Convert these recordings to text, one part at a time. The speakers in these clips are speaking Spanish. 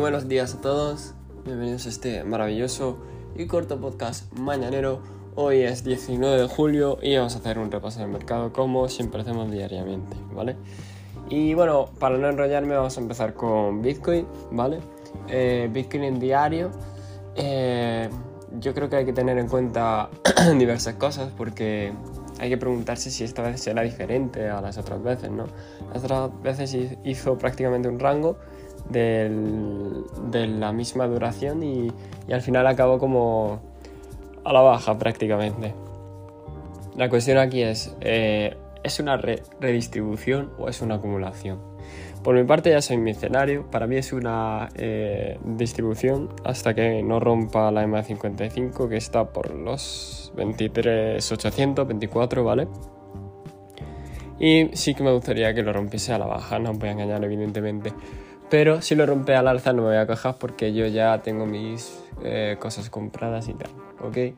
Buenos días a todos, bienvenidos a este maravilloso y corto podcast mañanero. Hoy es 19 de julio y vamos a hacer un repaso del mercado como siempre hacemos diariamente, ¿vale? Y bueno, para no enrollarme vamos a empezar con Bitcoin, ¿vale? Eh, Bitcoin en diario. Eh, yo creo que hay que tener en cuenta diversas cosas porque hay que preguntarse si esta vez será diferente a las otras veces, ¿no? Las otras veces hizo prácticamente un rango de la misma duración y, al final acabó como a la baja prácticamente. La cuestión aquí es, eh, ¿es una redistribución o es una acumulación? Por mi parte ya soy mercenario, para mí es una eh, distribución hasta que no rompa la EMA 55 que está por los 23.800, 24, ¿vale? Y sí que me gustaría que lo rompiese a la baja, no os voy a engañar evidentemente. Pero si lo rompe al alza no me voy a quejar porque yo ya tengo mis eh, cosas compradas y tal, ¿ok?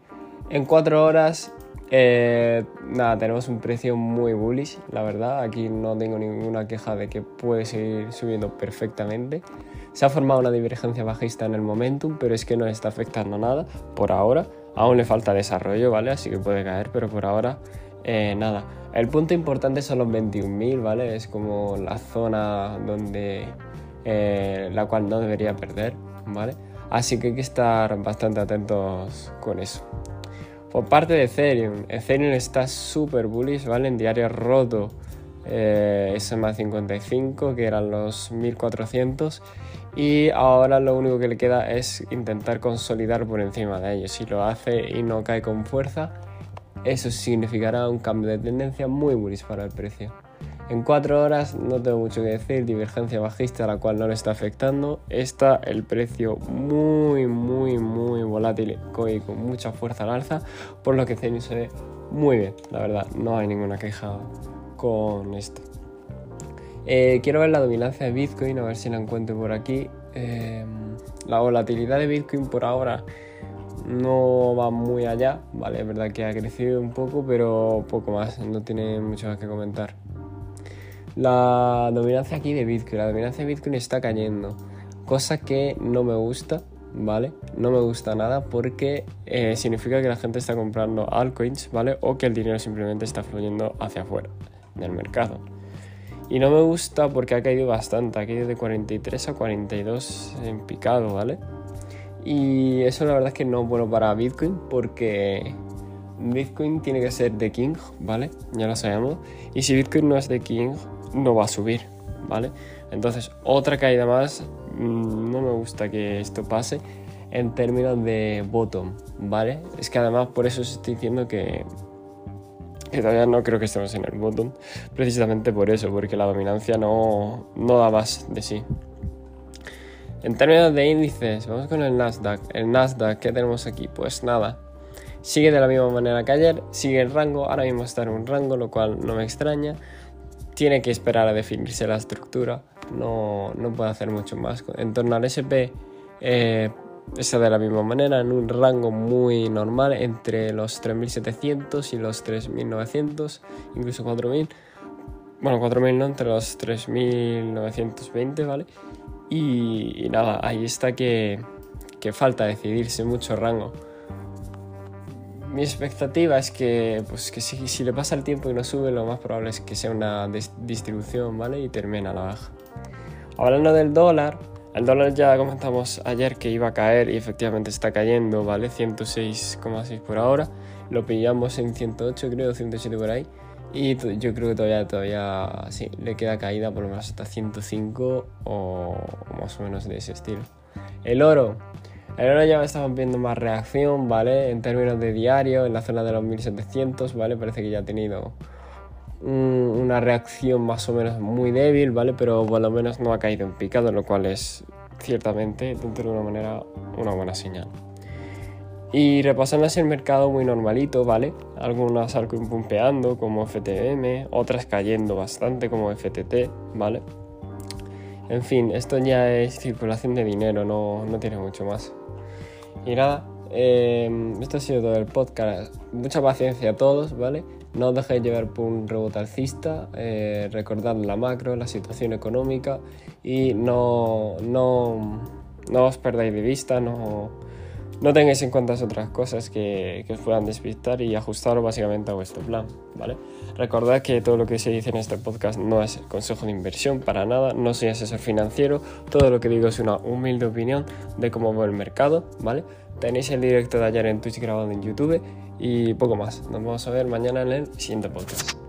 En 4 horas, eh, nada, tenemos un precio muy bullish, la verdad. Aquí no tengo ninguna queja de que puede seguir subiendo perfectamente. Se ha formado una divergencia bajista en el momentum, pero es que no está afectando nada por ahora. Aún le falta desarrollo, ¿vale? Así que puede caer, pero por ahora eh, nada. El punto importante son los 21.000, ¿vale? Es como la zona donde eh, la cual no debería perder, ¿vale? Así que hay que estar bastante atentos con eso. Por parte de Ethereum, Ethereum está súper bullish, ¿vale? En diario roto eh, SMA 55, que eran los 1400, y ahora lo único que le queda es intentar consolidar por encima de ellos. Si lo hace y no cae con fuerza, eso significará un cambio de tendencia muy bullish para el precio. En 4 horas no tengo mucho que decir, divergencia bajista la cual no le está afectando. Está el precio muy, muy, muy volátil y con mucha fuerza al alza, por lo que Ethereum se ve muy bien, la verdad, no hay ninguna queja con esto. Eh, quiero ver la dominancia de Bitcoin, a ver si la encuentro por aquí. Eh, la volatilidad de Bitcoin por ahora no va muy allá, ¿vale? Es verdad que ha crecido un poco, pero poco más, no tiene mucho más que comentar. La dominancia aquí de Bitcoin, la dominancia de Bitcoin está cayendo, cosa que no me gusta, ¿vale? No me gusta nada porque eh, significa que la gente está comprando altcoins, ¿vale? O que el dinero simplemente está fluyendo hacia afuera del mercado. Y no me gusta porque ha caído bastante, ha caído de 43 a 42 en picado, ¿vale? Y eso la verdad es que no es bueno para Bitcoin porque Bitcoin tiene que ser de King, ¿vale? Ya lo sabemos. Y si Bitcoin no es de King, no va a subir, ¿vale? Entonces, otra caída más, mm, no me gusta que esto pase en términos de bottom, ¿vale? Es que además por eso os estoy diciendo que, todavía no creo que estemos en el bottom, precisamente por eso, porque la dominancia no, no da más de sí. En términos de índices, vamos con el Nasdaq. El Nasdaq, ¿qué tenemos aquí? Pues nada, sigue de la misma manera que ayer, sigue el rango, ahora mismo está en un rango, lo cual no me extraña tiene que esperar a definirse la estructura, no, no puede hacer mucho más. En torno al SP eh, está de la misma manera, en un rango muy normal entre los 3700 y los 3900, incluso 4000. Bueno, 4000 no, entre los 3920, ¿vale? Y, y nada, ahí está que, que falta decidirse mucho rango mi expectativa es que, pues, que si, le pasa el tiempo y no sube, lo más probable es que sea una distribución, ¿vale? Y termine a la baja. Hablando del dólar, el dólar ya comentamos ayer que iba a caer y efectivamente está cayendo, ¿vale? 106,6 por ahora. Lo pillamos en 108, creo, 107 por ahí. Y yo creo que todavía, todavía, sí, le queda caída por lo menos hasta 105 o más o menos de ese estilo. El oro, Ahora ya estamos viendo más reacción, ¿vale? En términos de diario, en la zona de los 1700, ¿vale? Parece que ya ha tenido una reacción más o menos muy débil, ¿vale? Pero por lo menos no ha caído en picado, lo cual es ciertamente, de una manera, una buena señal. Y repasando así el mercado muy normalito, ¿vale? Algunas pumpeando como FTM, otras cayendo bastante como FTT, ¿vale? En fin, esto ya es circulación de dinero, no, no tiene mucho más. Y nada, em, esto ha sido todo el podcast. Mucha paciencia a todos, ¿vale? No os dejéis llevar por un rebote alcista, eh, recordad la macro, la situación económica y no, no, No os perdáis de vista, no, no tengáis en cuenta otras cosas que, que os puedan despistar y ajustaros básicamente a vuestro plan, ¿vale? Recordad que todo lo que se dice en este podcast no es consejo de inversión para nada, no soy asesor financiero, todo lo que digo es una humilde opinión de cómo va el mercado, ¿vale? Tenéis el directo de ayer en Twitch grabado en YouTube y poco más. Nos vamos a ver mañana en el siguiente podcast.